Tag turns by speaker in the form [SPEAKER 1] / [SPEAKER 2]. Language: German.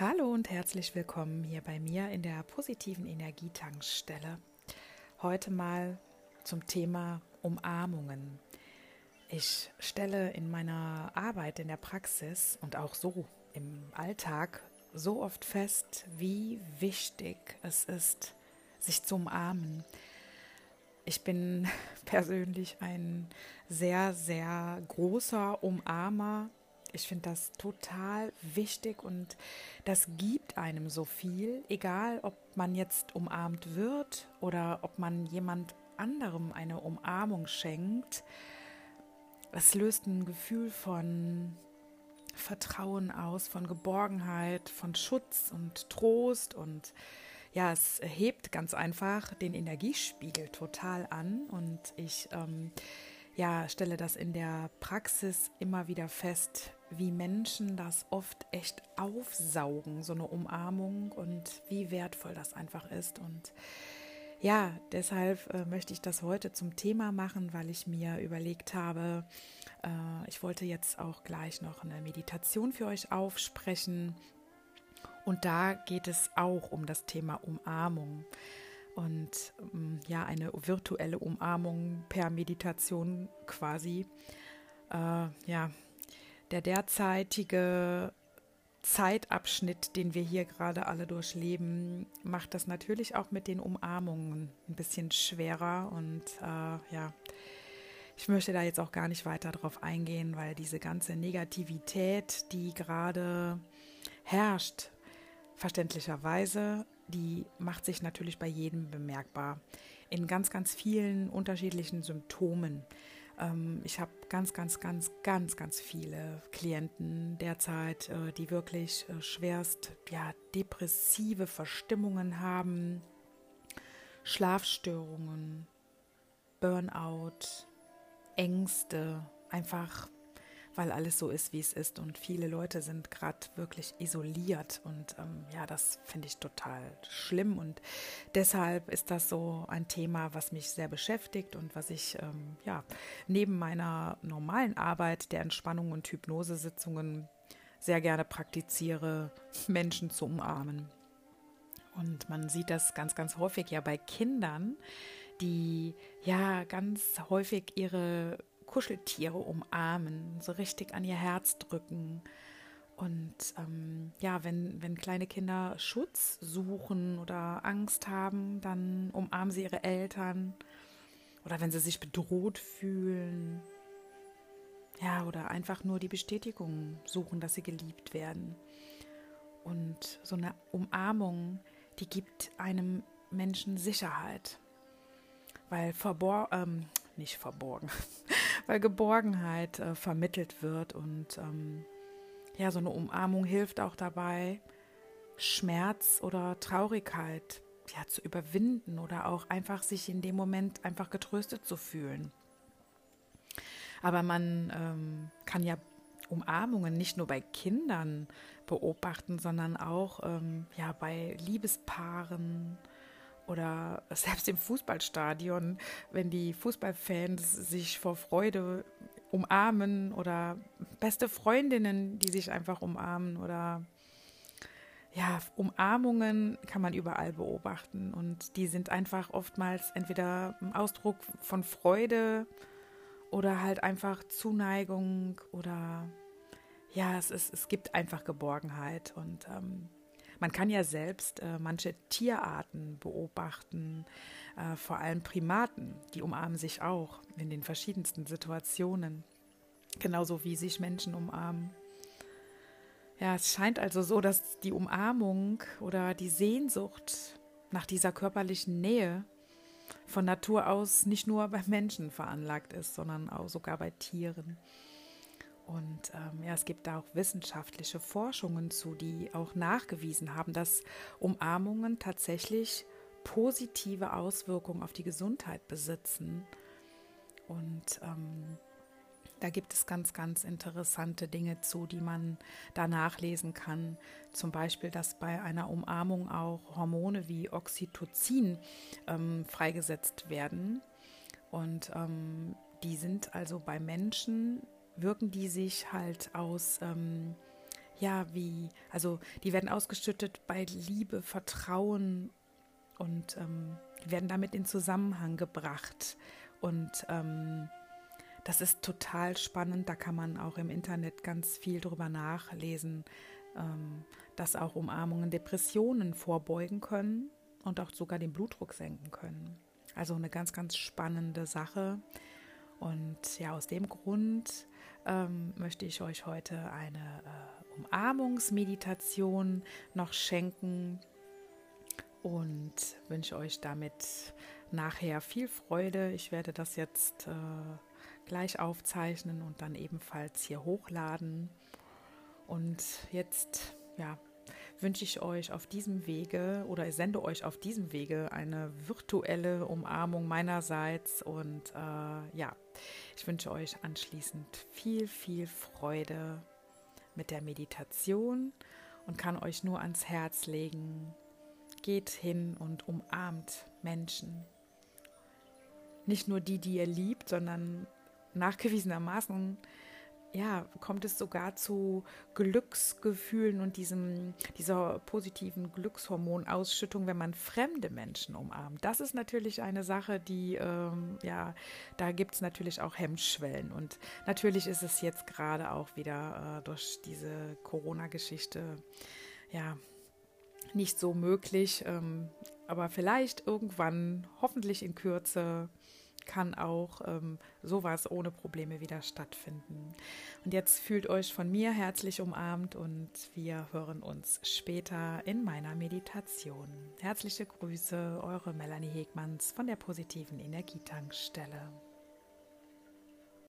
[SPEAKER 1] Hallo und herzlich willkommen hier bei mir in der positiven Energietankstelle. Heute mal zum Thema Umarmungen. Ich stelle in meiner Arbeit in der Praxis und auch so im Alltag so oft fest, wie wichtig es ist, sich zu umarmen. Ich bin persönlich ein sehr, sehr großer Umarmer ich finde das total wichtig und das gibt einem so viel, egal ob man jetzt umarmt wird oder ob man jemand anderem eine Umarmung schenkt. Es löst ein Gefühl von Vertrauen aus, von Geborgenheit, von Schutz und Trost und ja, es hebt ganz einfach den Energiespiegel total an und ich ähm, ja, stelle das in der Praxis immer wieder fest, wie Menschen das oft echt aufsaugen, so eine Umarmung und wie wertvoll das einfach ist. Und ja, deshalb äh, möchte ich das heute zum Thema machen, weil ich mir überlegt habe, äh, ich wollte jetzt auch gleich noch eine Meditation für euch aufsprechen. Und da geht es auch um das Thema Umarmung. Und ähm, ja, eine virtuelle Umarmung per Meditation quasi. Äh, ja, der derzeitige Zeitabschnitt, den wir hier gerade alle durchleben, macht das natürlich auch mit den Umarmungen ein bisschen schwerer. Und äh, ja, ich möchte da jetzt auch gar nicht weiter drauf eingehen, weil diese ganze Negativität, die gerade herrscht, verständlicherweise, die macht sich natürlich bei jedem bemerkbar. In ganz, ganz vielen unterschiedlichen Symptomen. Ähm, ich habe ganz, ganz, ganz, ganz, ganz viele Klienten derzeit, äh, die wirklich äh, schwerst ja, depressive Verstimmungen haben, Schlafstörungen, Burnout, Ängste, einfach weil alles so ist, wie es ist. Und viele Leute sind gerade wirklich isoliert. Und ähm, ja, das finde ich total schlimm. Und deshalb ist das so ein Thema, was mich sehr beschäftigt und was ich ähm, ja neben meiner normalen Arbeit der Entspannung und Hypnosesitzungen sehr gerne praktiziere, Menschen zu umarmen. Und man sieht das ganz, ganz häufig ja bei Kindern, die ja ganz häufig ihre Kuscheltiere umarmen, so richtig an ihr Herz drücken. Und ähm, ja, wenn, wenn kleine Kinder Schutz suchen oder Angst haben, dann umarmen sie ihre Eltern. Oder wenn sie sich bedroht fühlen. Ja, oder einfach nur die Bestätigung suchen, dass sie geliebt werden. Und so eine Umarmung, die gibt einem Menschen Sicherheit. Weil verborgen, ähm, nicht verborgen, weil Geborgenheit äh, vermittelt wird und ähm, ja, so eine Umarmung hilft auch dabei, Schmerz oder Traurigkeit ja, zu überwinden oder auch einfach sich in dem Moment einfach getröstet zu fühlen. Aber man ähm, kann ja Umarmungen nicht nur bei Kindern beobachten, sondern auch ähm, ja, bei Liebespaaren oder selbst im Fußballstadion, wenn die Fußballfans sich vor Freude umarmen oder beste Freundinnen, die sich einfach umarmen oder ja, Umarmungen kann man überall beobachten und die sind einfach oftmals entweder ein Ausdruck von Freude oder halt einfach Zuneigung oder ja, es, ist, es gibt einfach Geborgenheit und ähm, man kann ja selbst äh, manche Tierarten beobachten, äh, vor allem Primaten, die umarmen sich auch in den verschiedensten Situationen, genauso wie sich Menschen umarmen. Ja, es scheint also so, dass die Umarmung oder die Sehnsucht nach dieser körperlichen Nähe von Natur aus nicht nur bei Menschen veranlagt ist, sondern auch sogar bei Tieren. Und ähm, ja, es gibt da auch wissenschaftliche Forschungen zu, die auch nachgewiesen haben, dass Umarmungen tatsächlich positive Auswirkungen auf die Gesundheit besitzen. Und ähm, da gibt es ganz, ganz interessante Dinge zu, die man da nachlesen kann. Zum Beispiel, dass bei einer Umarmung auch Hormone wie Oxytocin ähm, freigesetzt werden. Und ähm, die sind also bei Menschen wirken die sich halt aus, ähm, ja, wie, also die werden ausgeschüttet bei Liebe, Vertrauen und ähm, werden damit in Zusammenhang gebracht. Und ähm, das ist total spannend. Da kann man auch im Internet ganz viel drüber nachlesen, ähm, dass auch Umarmungen Depressionen vorbeugen können und auch sogar den Blutdruck senken können. Also eine ganz, ganz spannende Sache. Und ja, aus dem Grund ähm, möchte ich euch heute eine äh, Umarmungsmeditation noch schenken und wünsche euch damit nachher viel Freude. Ich werde das jetzt äh, gleich aufzeichnen und dann ebenfalls hier hochladen. Und jetzt, ja, wünsche ich euch auf diesem Wege oder sende euch auf diesem Wege eine virtuelle Umarmung meinerseits und äh, ja, ich wünsche euch anschließend viel, viel Freude mit der Meditation und kann euch nur ans Herz legen, geht hin und umarmt Menschen. Nicht nur die, die ihr liebt, sondern nachgewiesenermaßen ja, kommt es sogar zu Glücksgefühlen und diesem, dieser positiven Glückshormonausschüttung, wenn man fremde Menschen umarmt. Das ist natürlich eine Sache, die, ähm, ja, da gibt es natürlich auch Hemmschwellen. Und natürlich ist es jetzt gerade auch wieder äh, durch diese Corona-Geschichte, ja, nicht so möglich. Ähm, aber vielleicht irgendwann, hoffentlich in Kürze, kann auch ähm, sowas ohne Probleme wieder stattfinden. Und jetzt fühlt euch von mir herzlich umarmt und wir hören uns später in meiner Meditation. Herzliche Grüße, eure Melanie Hegmanns von der positiven Energietankstelle.